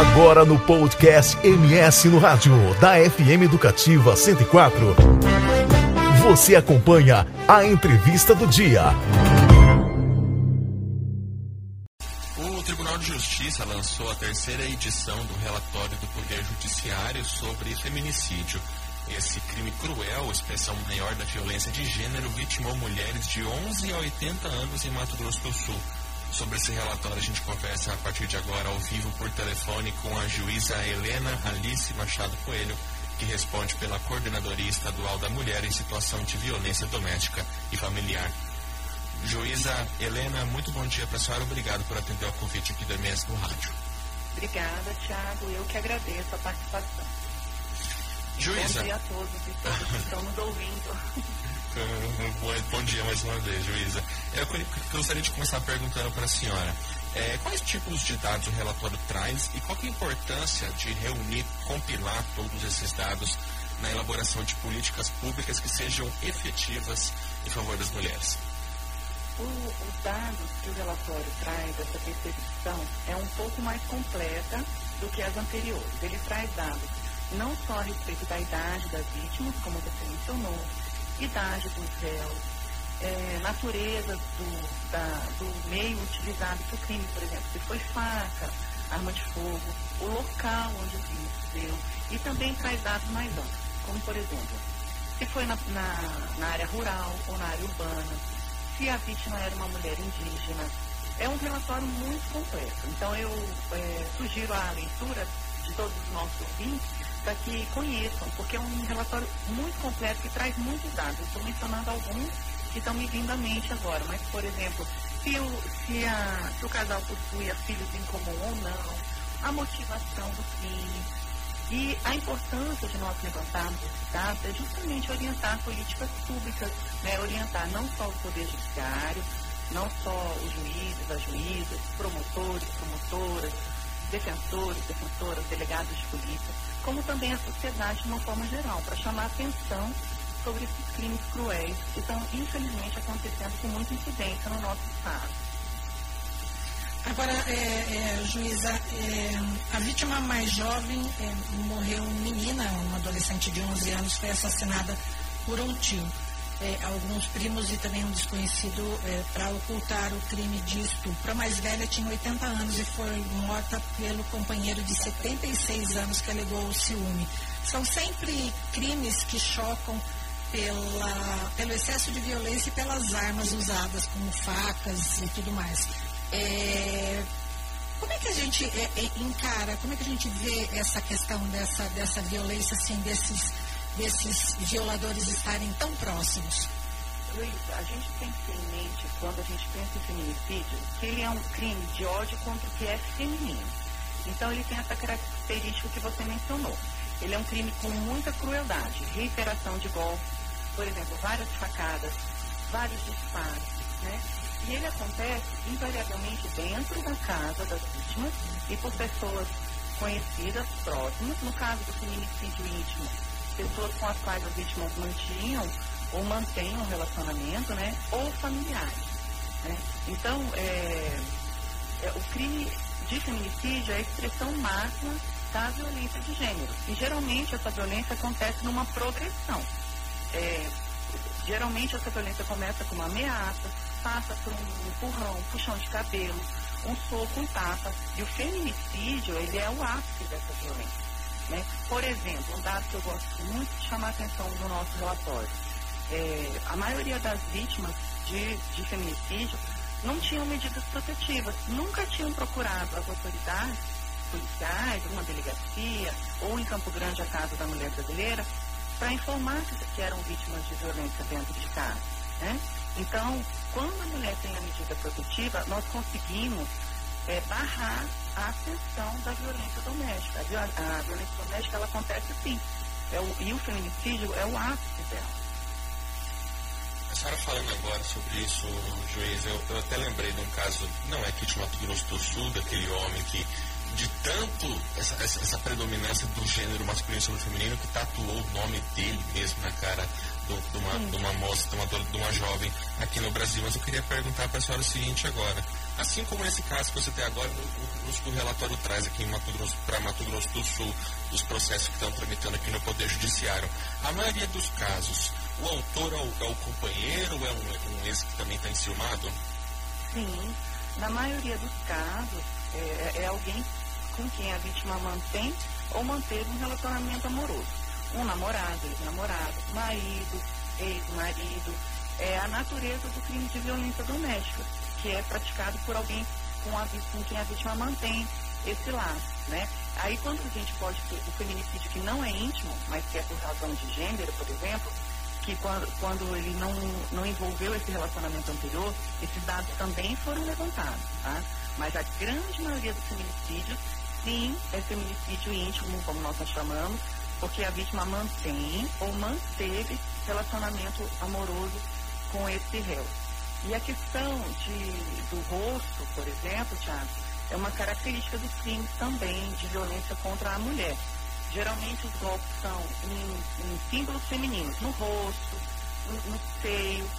Agora no podcast MS no Rádio, da FM Educativa 104. Você acompanha a entrevista do dia. O Tribunal de Justiça lançou a terceira edição do relatório do Poder Judiciário sobre feminicídio. Esse crime cruel, expressão maior da violência de gênero, vitimou mulheres de 11 a 80 anos em Mato Grosso do Sul. Sobre esse relatório, a gente conversa a partir de agora ao vivo por telefone com a juíza Helena Alice Machado Coelho, que responde pela Coordenadoria Estadual da Mulher em Situação de Violência Doméstica e Familiar. Juíza Helena, muito bom dia para a senhora. Obrigado por atender ao convite aqui do MS no rádio. Obrigada, Tiago. Eu que agradeço a participação. Juíza. Bom dia a todos e todas que estão nos ouvindo. Bom dia mais uma vez, juíza. Eu gostaria de começar perguntando para a senhora. É, quais tipos de dados o relatório traz e qual é a importância de reunir, compilar todos esses dados na elaboração de políticas públicas que sejam efetivas em favor das mulheres? O, os dados que o relatório traz, essa percepção, é um pouco mais completa do que as anteriores. Ele traz dados não só a respeito da idade das vítimas, como você mencionou, idade dos réus, é, natureza do, da, do meio utilizado para o crime, por exemplo, se foi faca, arma de fogo, o local onde o crime se deu, e também traz dados mais amplos, como por exemplo, se foi na, na, na área rural ou na área urbana, se a vítima era uma mulher indígena. É um relatório muito completo. Então eu é, sugiro a leitura de todos os nossos ouvintes para que conheçam, porque é um relatório muito completo que traz muitos dados. Estou mencionando alguns que estão me vindo à mente agora, mas, por exemplo, se o, se a, se o casal possui filhos em comum ou não, a motivação do crime. E a importância de nós levantarmos esses dados é justamente orientar políticas públicas, né? orientar não só o Poder Judiciário, não só os juízes, as juízas, promotores, promotoras, defensores, defensoras, delegados de polícia, como também a sociedade de uma forma geral, para chamar atenção sobre esses crimes cruéis que estão, infelizmente, acontecendo com muita incidência no nosso Estado. Agora, é, é, juíza, é, a vítima mais jovem é, morreu menina, uma adolescente de 11 anos, foi assassinada por um tio é, alguns primos e também um desconhecido é, para ocultar o crime de estupro. A mais velha tinha 80 anos e foi morta pelo companheiro de 76 anos que alegou o ciúme. São sempre crimes que chocam pela, pelo excesso de violência e pelas armas usadas, como facas e tudo mais. É, como é que a gente é, é encara, como é que a gente vê essa questão dessa, dessa violência, assim, desses desses violadores estarem tão próximos? Luiz, a gente tem que ter em mente, quando a gente pensa em feminicídio, que ele é um crime de ódio contra o que é feminino. Então ele tem essa característica que você mencionou. Ele é um crime com muita crueldade, reiteração de golpes, por exemplo, várias facadas, vários disparos, né? E ele acontece invariavelmente dentro da casa das vítimas e por pessoas conhecidas, próximas. No caso do feminicídio íntimo, pessoas com as quais as vítimas mantinham ou mantêm um relacionamento, né? Ou familiares. Né? Então, é, é, o crime de feminicídio é a expressão máxima da violência de gênero. E geralmente essa violência acontece numa progressão. É, geralmente essa violência começa com uma ameaça, passa por um empurrão, um puxão de cabelo, um soco, um tapa. E o feminicídio, ele é o ápice dessa violência. Né? Por exemplo, um dado que eu gosto muito de chamar a atenção no nosso relatório. É, a maioria das vítimas de, de feminicídio não tinham medidas protetivas, nunca tinham procurado as autoridades policiais, uma delegacia, ou em Campo Grande a Casa da Mulher Brasileira, para informar que eram vítimas de violência dentro de casa. Né? Então, quando a mulher tem a medida protetiva, nós conseguimos é, barrar a ascensão da violência doméstica. A, a violência doméstica ela acontece sim. É o, e o feminicídio é o ápice dela. A senhora falando agora sobre isso, juiz, eu, eu, até lembrei de um caso, não é aqui de Mato Grosso do Sul, daquele homem que, de tanto essa, essa, essa predominância do gênero masculino sobre o feminino, que tatuou o nome dele mesmo na cara do, de, uma, de uma moça, de uma, de uma jovem aqui no Brasil. Mas eu queria perguntar para a senhora o seguinte agora Assim como esse caso que você tem agora, no relatório traz aqui para Mato Grosso do Sul, dos processos que estão tramitando aqui no Poder Judiciário, a maioria dos casos, o autor é o, é o companheiro é um, um ex que também está enciumado? Sim, na maioria dos casos, é, é alguém com quem a vítima mantém ou manteve um relacionamento amoroso. Um namorado, ex-namorado, marido, ex-marido. É a natureza do crime de violência doméstica, que é praticado por alguém com, a, com quem a vítima mantém esse laço, né? Aí quando a gente pode ter o feminicídio que não é íntimo, mas que é por razão de gênero, por exemplo, que quando, quando ele não, não envolveu esse relacionamento anterior, esses dados também foram levantados, tá? Mas a grande maioria dos feminicídios, sim, é feminicídio íntimo, como nós chamamos, porque a vítima mantém ou manteve relacionamento amoroso com esse réu. E a questão de, do rosto, por exemplo, Tiago, é uma característica dos crimes também de violência contra a mulher. Geralmente os golpes são em, em símbolos femininos, no rosto, no, no seio,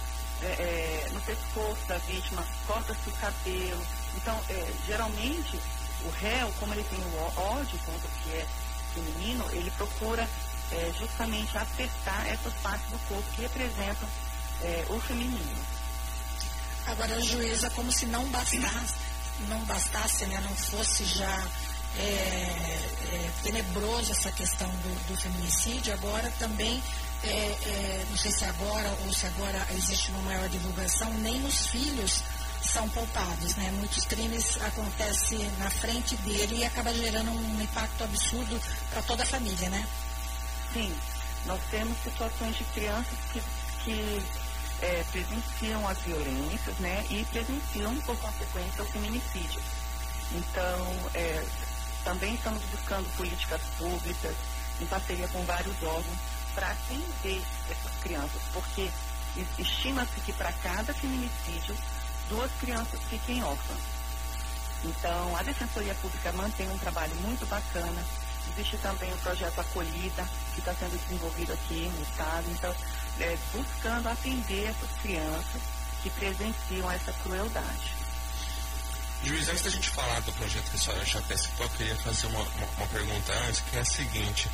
é, é, no pescoço da vítima, corta-se o cabelo. Então, é, geralmente, o réu, como ele tem o ódio contra o que é feminino, ele procura é, justamente acertar essas partes do corpo que representam é, o feminino. Agora, a juíza, como se não bastasse, não bastasse, né, não fosse já é, é, tenebroso essa questão do, do, feminicídio, agora também, é, é, não sei se agora ou se agora existe uma maior divulgação, nem os filhos são poupados, né? Muitos crimes acontecem na frente dele e acaba gerando um impacto absurdo para toda a família, né? Sim, nós temos situações de crianças que, que é, presenciam as violências, né? E presenciam, por consequência, o feminicídio. Então, é, também estamos buscando políticas públicas, em parceria com vários órgãos, para atender essas crianças, porque estima-se que para cada feminicídio duas crianças fiquem órfãs. Então, a Defensoria Pública mantém um trabalho muito bacana. Existe também o projeto Acolhida, que está sendo desenvolvido aqui no Estado. Então, é, buscando atender essas crianças que presenciam essa crueldade. Juiz, antes da gente falar do projeto que a senhora já até citou, eu queria fazer uma, uma, uma pergunta antes, que é a seguinte.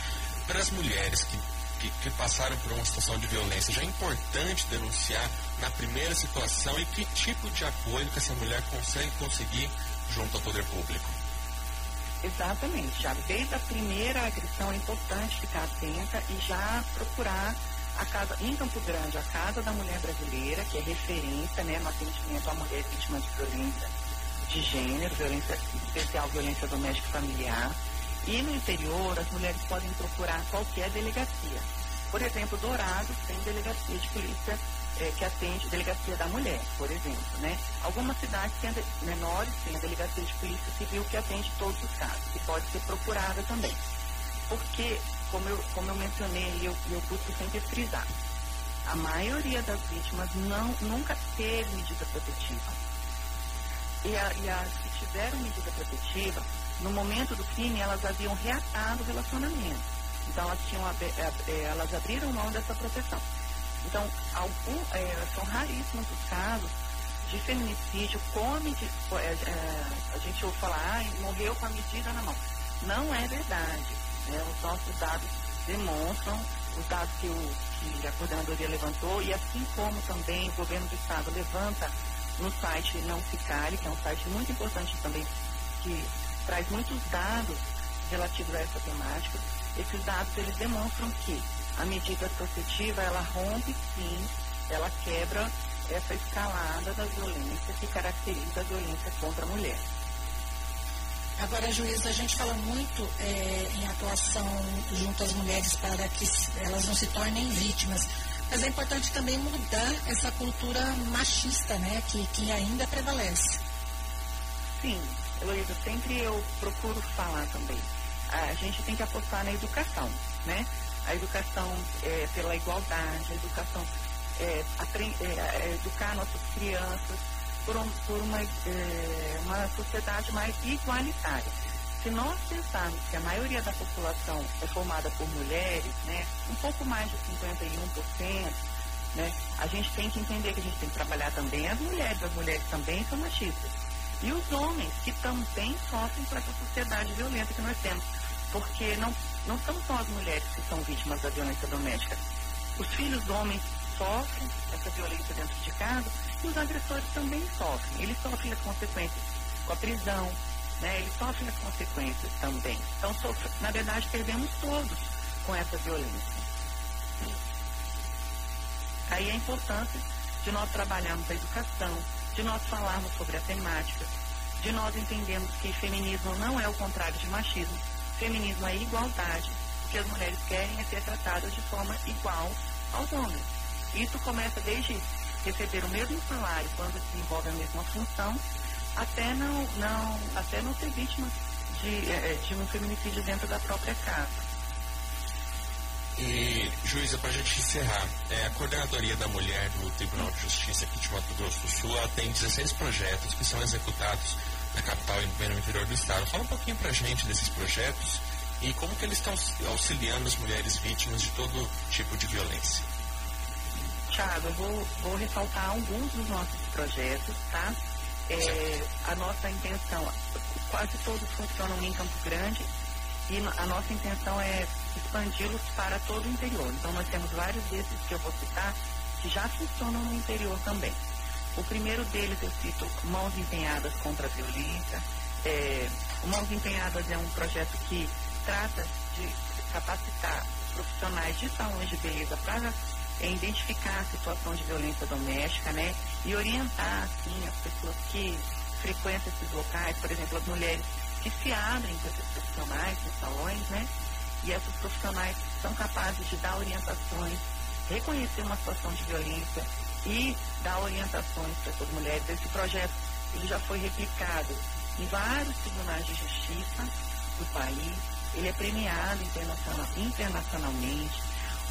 Para as mulheres que que, que, passaram por uma situação de violência, já é importante denunciar na primeira situação e que tipo de apoio que essa mulher consegue conseguir junto ao poder público? Exatamente, já desde a primeira agressão é importante ficar atenta e já procurar a casa, em Campo Grande, a Casa da Mulher Brasileira, que é referência né, no atendimento à mulher vítima de violência de gênero, violência especial violência doméstica familiar. E no interior, as mulheres podem procurar qualquer delegacia. Por exemplo, Dourados tem delegacia de polícia é, que atende delegacia da mulher, por exemplo. Né? Algumas cidades têm, menores têm a delegacia de polícia civil que atende todos os casos, que pode ser procurada também. Porque, como eu, como eu mencionei e eu, eu busco sempre frisar, a maioria das vítimas não, nunca teve medida protetiva. E, a, e a, se tiveram medida protetiva, no momento do crime, elas haviam reatado o relacionamento. Então, elas, tinham, é, é, elas abriram mão dessa proteção. Então, algum, é, são raríssimos os casos de feminicídio com. É, é, a gente ouve falar, ah, morreu com a medida na mão. Não é verdade. Né? Os nossos dados demonstram, os dados que, o, que a coordenadoria levantou, e assim como também o governo do Estado levanta no site Não Ficare, que é um site muito importante também, que traz muitos dados relativos a essa temática. Esses dados eles demonstram que a medida protetiva ela rompe sim, ela quebra essa escalada da violência que caracteriza a violência contra a mulher. Agora, juíza, a gente fala muito é, em atuação junto às mulheres para que elas não se tornem vítimas. Mas é importante também mudar essa cultura machista, né, que, que ainda prevalece. Sim, Heloísa, sempre eu procuro falar também. A gente tem que apostar na educação, né? A educação é, pela igualdade, a educação, é, é, é, educar nossas crianças por, um, por uma, é, uma sociedade mais igualitária. Se nós pensarmos que a maioria da população é formada por mulheres, né, um pouco mais de 51%, né, a gente tem que entender que a gente tem que trabalhar também as mulheres, as mulheres também são machistas. E os homens que também sofrem com essa sociedade violenta que nós temos. Porque não, não são só as mulheres que são vítimas da violência doméstica. Os filhos homens sofrem essa violência dentro de casa e os agressores também sofrem. Eles sofrem as consequências com a prisão, né? eles sofrem as consequências também. Então, sofre, na verdade, perdemos todos com essa violência. Aí a importância de nós trabalharmos a educação, de nós falarmos sobre a temática, de nós entendermos que feminismo não é o contrário de machismo, feminismo é igualdade, o que as mulheres querem é ser tratadas de forma igual aos homens. Isso começa desde receber o mesmo salário quando desenvolve a mesma função, até não, não, até não ser vítima de, é, é, de um feminicídio dentro da própria casa. E, juíza, para a gente encerrar, é, a Coordenadoria da Mulher do Tribunal de Justiça aqui de Mato Grosso do Sul tem 16 projetos que são executados na capital e no interior do estado. Fala um pouquinho para a gente desses projetos e como que eles estão auxiliando as mulheres vítimas de todo tipo de violência. Tiago, eu vou, vou ressaltar alguns dos nossos projetos, tá? É, a nossa intenção, quase todos funcionam em Campo Grande e a nossa intenção é expandi-los para todo o interior. Então nós temos vários desses que eu vou citar que já funcionam no interior também. O primeiro deles eu cito Mãos Empenhadas contra a Violência. É, Mãos Empenhadas é um projeto que trata de capacitar profissionais de salões de beleza para é identificar a situação de violência doméstica, né? E orientar, assim, as pessoas que frequentam esses locais, por exemplo, as mulheres que se abrem para esses profissionais nos salões, né? E essas profissionais são capazes de dar orientações, reconhecer uma situação de violência e dar orientações para essas mulheres. Esse projeto ele já foi replicado em vários tribunais de justiça do país. Ele é premiado internacional, internacionalmente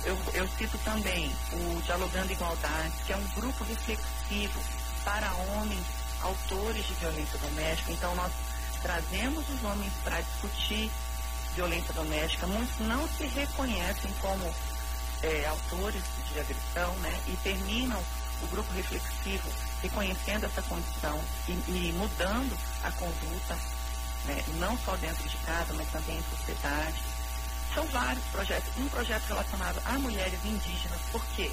eu, eu cito também o Dialogando Igualdade, que é um grupo reflexivo para homens autores de violência doméstica. Então, nós trazemos os homens para discutir violência doméstica. Muitos não se reconhecem como é, autores de agressão, né? E terminam o grupo reflexivo reconhecendo essa condição e, e mudando a conduta, né? não só dentro de casa, mas também em sociedade. São vários projetos. Um projeto relacionado a mulheres indígenas. Por quê?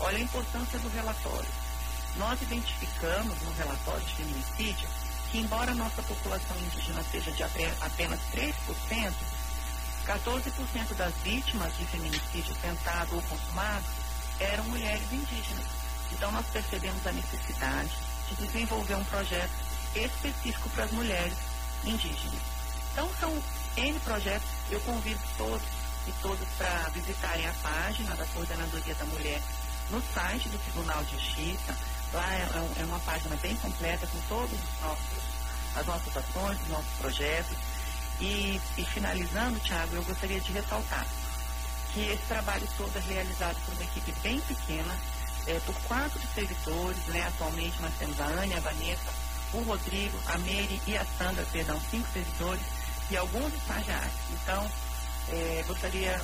Olha a importância do relatório. Nós identificamos no relatório de feminicídio que, embora a nossa população indígena seja de apenas 3%, 14% das vítimas de feminicídio tentado ou consumado eram mulheres indígenas. Então, nós percebemos a necessidade de desenvolver um projeto específico para as mulheres indígenas. Então, são N projetos. Eu convido todos e todas para visitarem a página da Coordenadoria da Mulher no site do Tribunal de Justiça. Lá é, é, é uma página bem completa com nossos, as nossas ações, os nossos projetos. E, e finalizando, Tiago, eu gostaria de ressaltar que esse trabalho todo é realizado por uma equipe bem pequena, é, por quatro servidores, né? Atualmente nós temos a Ania, a Vanessa, o Rodrigo, a Meire e a Sandra, perdão, cinco servidores e alguns estagiários. Então, é, gostaria,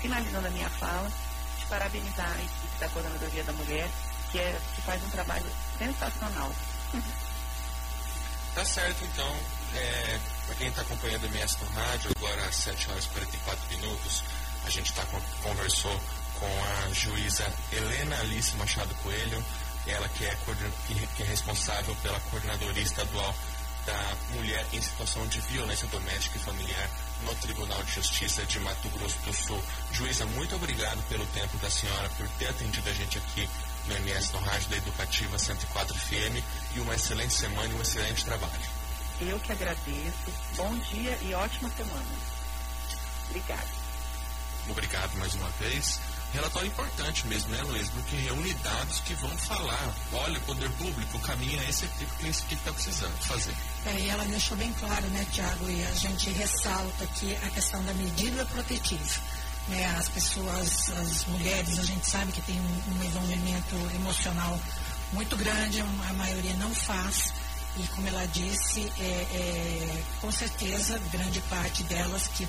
finalizando a minha fala, de parabenizar a equipe da Coordenadoria da Mulher, que, é, que faz um trabalho sensacional. Tá certo, então. É, para quem está acompanhando o MS no rádio, agora às 7 horas e 44 minutos, a gente tá, conversou com a juíza Helena Alice Machado Coelho, ela que é, que é responsável pela coordenadoria estadual da mulher em situação de violência doméstica e familiar no Tribunal de Justiça de Mato Grosso do Sul. Juíza, muito obrigado pelo tempo da senhora, por ter atendido a gente aqui no MS, no Rádio da Educativa 104 FM, e uma excelente semana e um excelente trabalho. Eu que agradeço. Bom dia e ótima semana. Obrigada. Obrigado mais uma vez. Relatório importante mesmo, né, Luiz? Porque reúne dados que vão falar. Olha, o poder público caminha esse tipo que está precisando fazer. É, e ela deixou bem claro, né, Tiago, e a gente ressalta aqui a questão da medida protetiva. Né, as pessoas, as mulheres, a gente sabe que tem um, um envolvimento emocional muito grande, a maioria não faz. E como ela disse, é, é, com certeza, grande parte delas que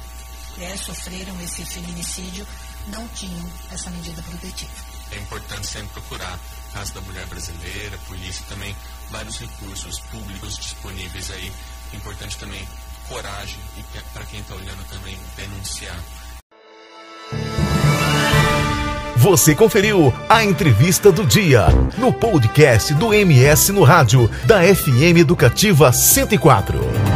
é, sofreram esse feminicídio não tinham essa medida protetiva. É importante sempre procurar Casa da Mulher Brasileira, polícia também, vários recursos públicos disponíveis aí. Importante também coragem e para quem está olhando também denunciar. Você conferiu a entrevista do dia no podcast do MS no rádio da FM Educativa 104.